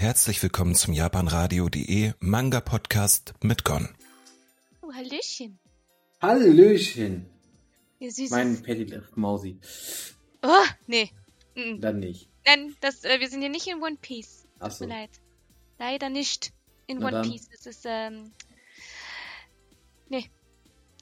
Herzlich willkommen zum japanradio.de Manga Podcast mit Gon. Oh, Hallöchen. Hallöchen. Ihr süßes. Mein Petty Mausi. Oh, nee. Mm. Dann nicht. Nein, das, äh, wir sind hier nicht in One Piece. Tut Achso. mir leid. Leider nicht in Na One dann. Piece. Das ist, ähm. Nee.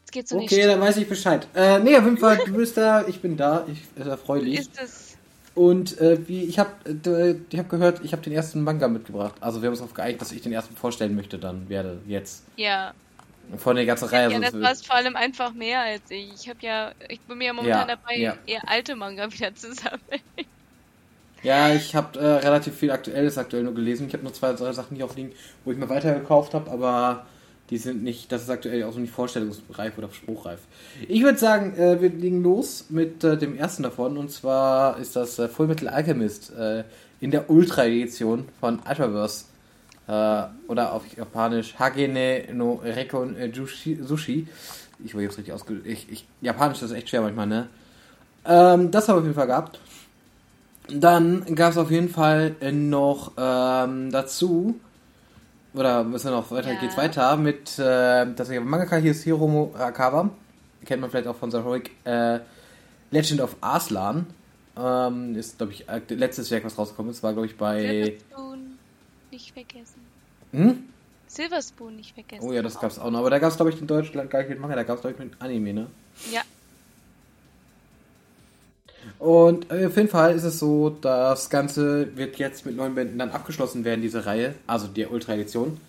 Das geht so Okay, nicht. dann weiß ich Bescheid. Äh, nee, auf jeden Fall, du bist da, ich bin da, ich ist erfreulich. Ist es. Und äh, wie ich habe äh, ich habe gehört, ich habe den ersten Manga mitgebracht. Also wir haben uns darauf geeinigt, dass ich den ersten vorstellen möchte dann werde jetzt Ja. von der ganzen Reihe. Ja, das es- warst vor allem einfach mehr als ich. Ich habe ja, ich bin mir ja momentan Ja, dabei, ja. eher alte Manga wieder zu sammeln. Ja, ich habe äh, relativ viel Aktuelles aktuell nur gelesen. Ich habe nur zwei, drei Sachen hier aufliegen, wo ich mir weitergekauft habe, aber die sind nicht, das ist aktuell auch so nicht vorstellungsreif oder spruchreif. Ich würde sagen, äh, wir legen los mit äh, dem ersten davon und zwar ist das äh, Fullmetal Alchemist äh, in der Ultra-Edition von Ultraverse äh, oder auf Japanisch Hagene no Rekon äh, Sushi. Ich weiß jetzt richtig ausge... Ich, ich, Japanisch ist echt schwer manchmal, ne? Ähm, das haben wir auf jeden Fall gehabt. Dann gab es auf jeden Fall noch ähm, dazu, oder müssen wir noch weiter, Ja. geht's weiter mit, äh, das Mangaka hier ist Hiromo Arakawa, kennt man vielleicht auch von Heroic äh, Legend of Arslan. Ähm, ist, glaube ich, letztes Werk, was rausgekommen ist, war, glaube ich, bei. Silverspoon nicht vergessen. Hm? Silverspoon nicht vergessen. Oh ja, das gab's auch noch. Aber da gab's, glaube ich, in Deutschland gar nicht mit Manga, da gab's, glaube ich, mit Anime, ne? Ja. Und äh, auf jeden Fall ist es so, das Ganze wird jetzt mit neun Bänden dann abgeschlossen werden, diese Reihe, also die Ultra-Edition.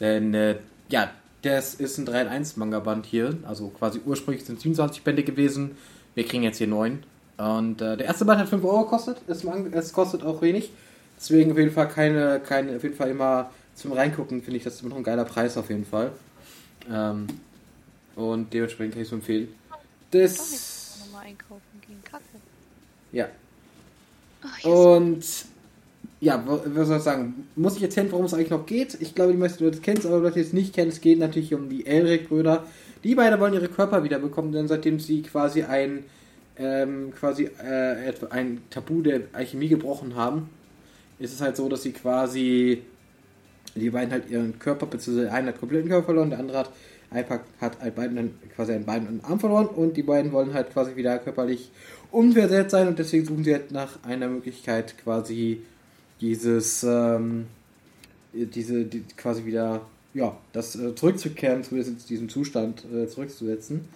Denn, äh, ja, das ist ein 3 in 1 Manga-Band hier, also quasi ursprünglich sind es 27 Bände gewesen, wir kriegen jetzt hier neun. Und äh, der erste Band hat 5 Euro gekostet, es, es kostet auch wenig, deswegen auf jeden Fall keine, keine auf jeden Fall immer zum Reingucken, finde ich das immer noch ein geiler Preis auf jeden Fall. Ähm, und dementsprechend kann ich es empfehlen. Das... nicht nochmal einkaufen gehen. Kacke. Ja, ist Und ja, wa- was soll ich sagen? Muss ich erzählen, worum es eigentlich noch geht? Ich glaube, die meisten Leute kennen es, aber Leute, die es nicht kennen, es geht natürlich um die Elric-Brüder. Die beiden wollen ihre Körper wiederbekommen, denn seitdem sie quasi ein ähm, quasi äh, ein Tabu der Alchemie gebrochen haben, ist es halt so, dass sie quasi die beiden halt ihren Körper, beziehungsweise einer hat kompletten Körper verloren, der andere hat ein hat ein Bein dann quasi ein Bein und einen Arm verloren und die beiden wollen halt quasi wieder körperlich unversetzt sein und deswegen suchen sie halt nach einer Möglichkeit quasi dieses ähm, diese die, quasi wieder ja das äh, zurückzukehren zumindest in diesem Zustand äh, zurückzusetzen.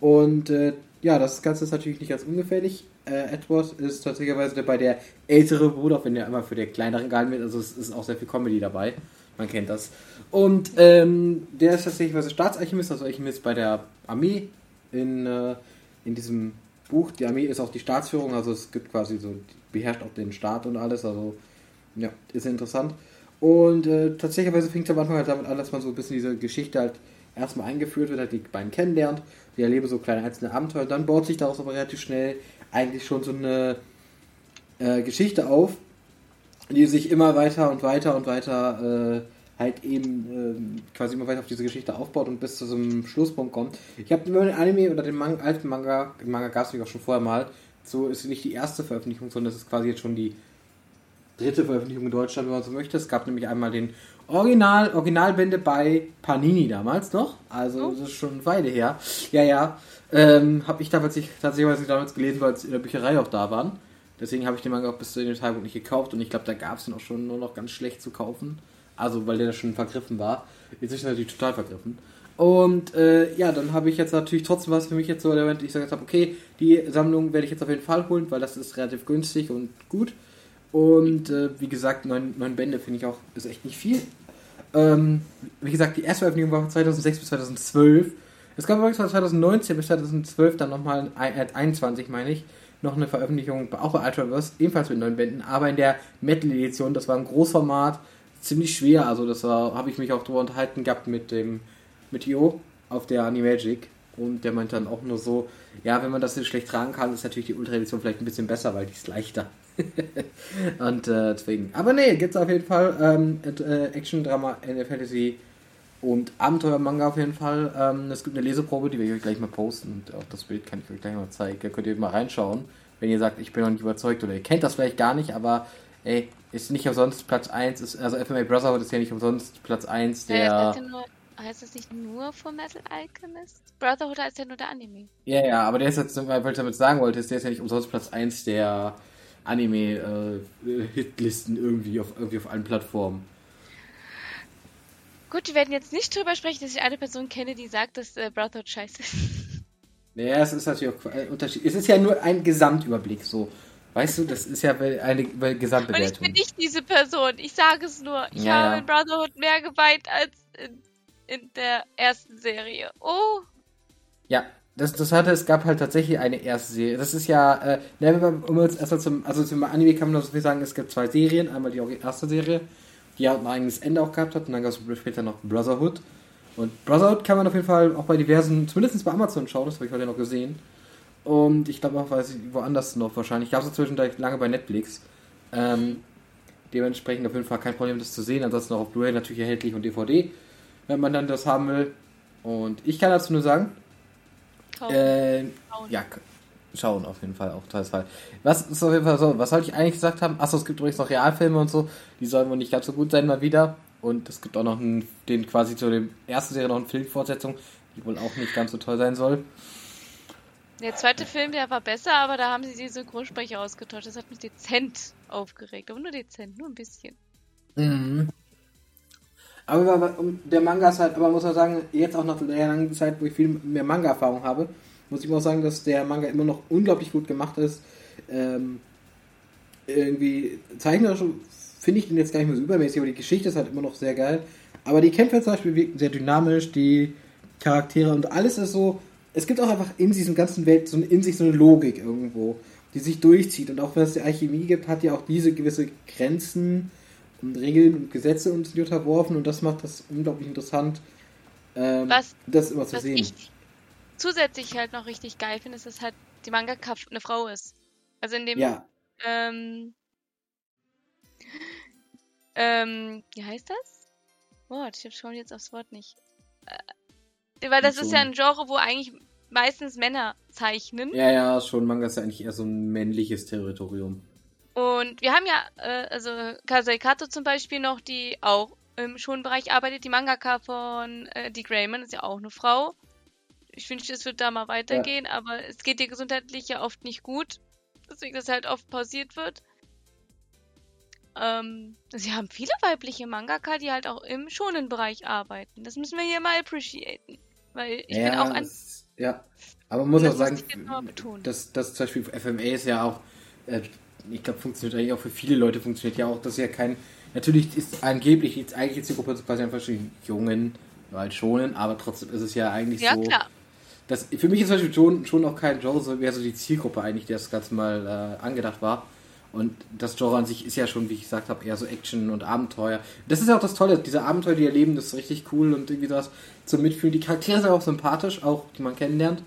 Und äh, ja das Ganze ist natürlich nicht ganz ungefährlich. Äh, Edward ist tatsächlich dabei der ältere Bruder wenn er immer für den kleineren gehalten wird. Also es ist auch sehr viel Comedy dabei man kennt das und ähm, der ist tatsächlich was Staatsarchivist also Archivist bei der Armee in äh, in diesem Buch. Die Armee ist auch die Staatsführung, also es gibt quasi so, beherrscht auch den Staat und alles, also ja, ist interessant. Und äh, tatsächlich fängt es am Anfang halt damit an, dass man so ein bisschen diese Geschichte halt erstmal eingeführt wird, halt die beiden kennenlernt, die erleben so kleine einzelne Abenteuer, dann baut sich daraus aber relativ schnell eigentlich schon so eine äh, Geschichte auf, die sich immer weiter und weiter und weiter äh, halt eben ähm, quasi immer weiter auf diese Geschichte aufbaut und bis zu so einem Schlusspunkt kommt. Ich habe über den Anime oder den Man alten Manga, den Manga gab es auch schon vorher mal, so ist nicht die erste Veröffentlichung, sondern das ist quasi jetzt schon die dritte Veröffentlichung in Deutschland, wenn man so möchte. Es gab nämlich einmal den Original, Originalbände bei Panini damals noch, also das ist schon eine Weile her. Ja, ja, ähm, habe ich damals nicht, tatsächlich damals gelesen, weil es in der Bücherei auch da waren. Deswegen habe ich den Manga auch bis zu dem Zeitpunkt nicht gekauft und ich glaube, da gab es den auch schon nur noch ganz schlecht zu kaufen. Also, weil der schon vergriffen war. Jetzt ist er natürlich total vergriffen. Und äh, ja, dann habe ich jetzt natürlich trotzdem was für mich jetzt so, wenn ich gesagt habe, okay, die Sammlung werde ich jetzt auf jeden Fall holen, weil das ist relativ günstig und gut. Und äh, wie gesagt, neun, neun Bände finde ich auch, ist echt nicht viel. Ähm, wie gesagt, die erste Veröffentlichung war von 2006 bis 2012. Es gab übrigens von 2019 bis 2012 dann nochmal, äh, 21 meine ich, noch eine Veröffentlichung, auch bei Ultraverse, ebenfalls mit neun Bänden, aber in der Metal-Edition, das war ein Großformat, ziemlich schwer, also das habe ich mich auch drüber unterhalten gehabt mit dem, mit Jo auf der Animagic. Und der meinte dann auch nur so, ja, wenn man das nicht schlecht tragen kann, ist natürlich die Ultra-Edition vielleicht ein bisschen besser, weil die ist leichter. und äh, deswegen, aber nee, gibt's auf jeden Fall ähm, äh, Action, Drama, Fantasy und Abenteuer-Manga auf jeden Fall. Ähm, es gibt eine Leseprobe, die werde ich euch gleich mal posten und auch das Bild kann ich euch gleich mal zeigen. Da könnt ihr mal reinschauen, wenn ihr sagt, ich bin noch nicht überzeugt oder ihr kennt das vielleicht gar nicht, aber ey, ist nicht umsonst Platz 1, ist, also FMA Brotherhood ist ja nicht umsonst Platz 1 der. Ja, heißt, das nicht nur von Metal Alchemist? Brotherhood heißt ja nur der Anime. Ja, ja, aber der ist jetzt, weil ich damit sagen wollte, ist der ist ja nicht umsonst Platz 1 der Anime-Hitlisten äh, irgendwie, auf, irgendwie auf allen Plattformen. Gut, wir werden jetzt nicht drüber sprechen, dass ich eine Person kenne, die sagt, dass äh, Brotherhood scheiße ist. Naja, es ist natürlich auch ein Unterschied. Es ist ja nur ein Gesamtüberblick so. Weißt du, das ist ja eine Gesamtbewertung. Und ich bin nicht diese Person. Ich sage es nur. Ich ja, habe in Brotherhood mehr geweint als in, in, der ersten Serie. Oh. Ja, das, das hatte, es gab halt tatsächlich eine erste Serie. Das ist ja, äh, um jetzt erstmal zum, also zum Anime kann man so viel sagen, es gibt zwei Serien. Einmal die erste Serie, die halt ein eigenes Ende auch gehabt hat, und dann gab es später noch Brotherhood. Und Brotherhood kann man auf jeden Fall auch bei diversen, zumindest bei Amazon schauen, das habe ich heute noch gesehen. Und ich glaube auch, weiß ich, woanders noch wahrscheinlich. Ich gab es zwischendurch lange bei Netflix. Ähm, dementsprechend auf jeden Fall kein Problem, das zu sehen. Ansonsten auch auf Blu-ray natürlich erhältlich und DVD, wenn man dann das haben will. Und ich kann dazu nur sagen, äh, ja, schauen auf jeden Fall auch tolles Fall. Was ist auf jeden Fall so? Was sollte ich eigentlich gesagt haben? Achso, es gibt übrigens noch Realfilme und so. Die sollen wohl nicht ganz so gut sein mal wieder. Und es gibt auch noch einen, den quasi zu dem ersten Serie noch eine Filmfortsetzung, die wohl auch nicht ganz so toll sein soll. Der zweite Film, der war besser, aber da haben sie die Synchronsprecher ausgetauscht. Das hat mich dezent aufgeregt. Aber nur dezent, nur ein bisschen. Mhm. Aber der Manga ist halt, aber muss man sagen, jetzt auch nach der langen Zeit, wo ich viel mehr Manga-Erfahrung habe, muss ich auch sagen, dass der Manga immer noch unglaublich gut gemacht ist. Ähm, irgendwie zeichnerisch finde ich den jetzt gar nicht mehr so übermäßig, aber die Geschichte ist halt immer noch sehr geil. Aber die Kämpfe zum Beispiel wirken sehr dynamisch, die Charaktere und alles ist so. Es gibt auch einfach in diesem ganzen Welt so in sich so eine Logik irgendwo, die sich durchzieht. Und auch wenn es die Alchemie gibt, hat ja auch diese gewisse Grenzen und Regeln und Gesetze uns unterworfen und das macht das unglaublich interessant, ähm, was, das immer zu sehen. Ich zusätzlich halt noch richtig geil finde, ist, dass halt die Mangaka eine Frau ist. Also in dem ja. ähm, ähm, wie heißt das? Wort, ich schon jetzt aufs Wort nicht. Äh, weil das ist ja ein Genre, wo eigentlich meistens Männer zeichnen. Ja, ja, schon. Manga ist ja eigentlich eher so ein männliches Territorium. Und wir haben ja, äh, also Kasei Kato zum Beispiel noch, die auch im Schonbereich arbeitet. Die Mangaka von äh, die Grayman ist ja auch eine Frau. Ich wünschte, es wird da mal weitergehen, ja. aber es geht ihr gesundheitlich ja oft nicht gut. Deswegen, dass halt oft pausiert wird. Ähm, sie haben viele weibliche Mangaka, die halt auch im schonen Bereich arbeiten. Das müssen wir hier mal appreciaten. Weil ich ja, bin auch ein. Das, ja, aber man muss auch sagen, dass das zum Beispiel FMA ist ja auch, äh, ich glaube, funktioniert eigentlich auch für viele Leute, funktioniert ja auch, dass ja kein. Natürlich ist angeblich jetzt eigentlich jetzt die Gruppe quasi einfach schon Jungen, halt schonen, aber trotzdem ist es ja eigentlich ja, so. Klar. Das, für mich ist zum Beispiel schon, schon auch kein Joe, so wäre so die Zielgruppe eigentlich, die das Ganze mal äh, angedacht war. Und das Genre an sich ist ja schon, wie ich gesagt habe, eher so Action und Abenteuer. Das ist ja auch das Tolle, diese Abenteuer, die erleben, das ist richtig cool und irgendwie das zum Mitfühlen. Die Charaktere sind auch sympathisch, auch die man kennenlernt.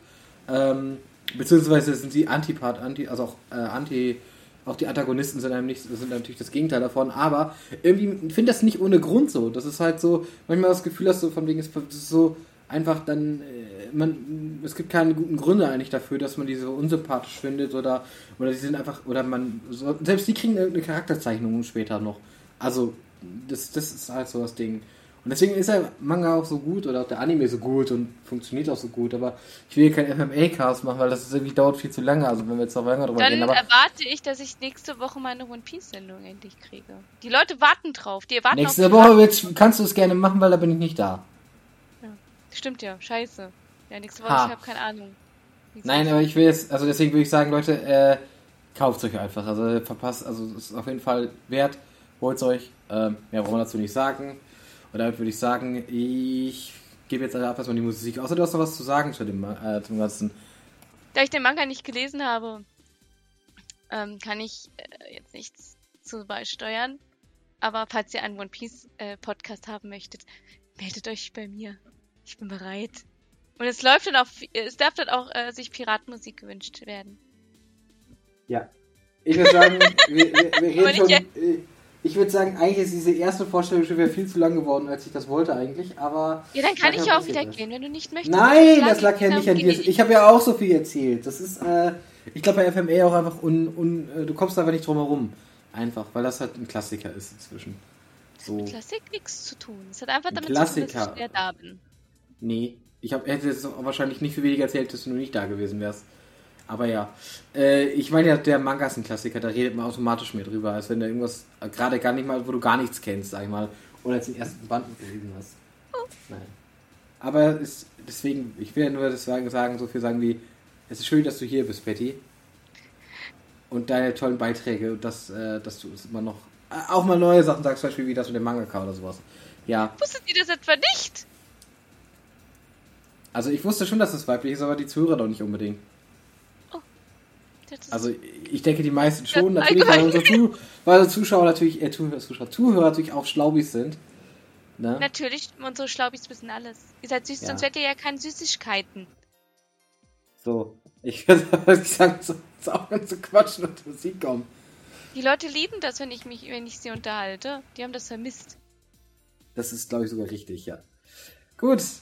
Ähm, beziehungsweise sind sie Antipart, anti, also auch äh, anti, auch die Antagonisten sind, nicht, sind natürlich das Gegenteil davon, aber irgendwie finde das nicht ohne Grund so. Das ist halt so, manchmal das Gefühl hast du von wegen, es ist so einfach dann äh, man, es gibt keine guten Gründe eigentlich dafür, dass man die so unsympathisch findet oder, oder die sind einfach, oder man, so, selbst die kriegen eine Charakterzeichnung später noch. Also, das, das ist halt so das Ding. Und deswegen ist der Manga auch so gut oder auch der Anime so gut und funktioniert auch so gut. Aber ich will hier kein MMA-Cast machen, weil das irgendwie dauert viel zu lange. Also wenn wir jetzt noch länger drüber Dann reden. Dann erwarte ich, dass ich nächste Woche meine One Piece-Sendung endlich kriege. Die Leute warten drauf. Die warten nächste Woche kannst du es gerne machen, weil da bin ich nicht da. Stimmt ja, scheiße. Ja, nächste Woche, ha. ich habe keine Ahnung. Nein, aber ich will jetzt, also deswegen würde ich sagen, Leute, äh, kauft euch einfach. Also verpasst, also es ist auf jeden Fall wert. Holt euch. Ähm, mehr brauchen wir dazu nicht sagen. Und damit würde ich sagen, ich gebe jetzt alle ab erstmal die Musik. Außer du hast noch was zu sagen zu dem, äh, zum Ganzen. Da ich den Manga nicht gelesen habe, ähm, kann ich äh, jetzt nichts zu beisteuern. Aber falls ihr einen One Piece äh, Podcast haben möchtet, meldet euch bei mir. Ich bin bereit. Und es läuft dann auch, es darf dann auch äh, sich Piratenmusik gewünscht werden. Ja. Ich würde sagen, wir, wir, wir reden schon, äh, ich würde sagen, eigentlich ist diese erste Vorstellung schon wieder viel zu lang geworden, als ich das wollte eigentlich, aber... Ja, dann kann ich ja auch wieder das. gehen, wenn du nicht möchtest. Nein, das lag ja nicht an dir. Ich habe ja auch so viel erzählt. Das ist, äh, ich glaube bei FMA auch einfach un, un, äh, du kommst einfach nicht drum herum. Einfach, weil das halt ein Klassiker ist inzwischen. So. Mit Klassik nichts zu tun. Es hat einfach Ein damit zu tun, dass Klassiker. ich da bin. Nee, ich hab, hätte es wahrscheinlich nicht für weniger erzählt, dass du nicht da gewesen wärst. Aber ja. Äh, ich meine ja, der Manga ist ein Klassiker, da redet man automatisch mehr drüber, als wenn du irgendwas, äh, gerade gar nicht mal, wo du gar nichts kennst, sag ich mal. Oder jetzt den ersten Band gelesen hast. Nein. Aber es, deswegen, ich will ja nur deswegen sagen, so viel sagen wie, es ist schön, dass du hier bist, Betty. Und deine tollen Beiträge und dass, äh, dass du es immer noch äh, auch mal neue Sachen sagst, zum Beispiel wie das mit dem Mangaka oder sowas. Ja, Wusstet ihr das etwa nicht? Also ich wusste schon, dass es weiblich ist, aber die Zuhörer doch nicht unbedingt. Ist- Also ich denke, die meisten schon, Ja, natürlich, weil unsere, Zuh weil unsere Zuschauer natürlich, äh, Zuhörer, Zuschauer, Zuhörer natürlich auch Schlaubis sind. Ne? Natürlich, unsere Schlaubis wissen alles. Ihr seid süß, Ja. sonst wärt ihr ja keine Süßigkeiten. So, ich würde sagen, so, so auch wenn zu quatschen und Musik kommen. Die Leute lieben das, wenn ich mich, wenn ich sie unterhalte. Die haben das vermisst. Das ist, glaube ich, sogar richtig, ja. Gut,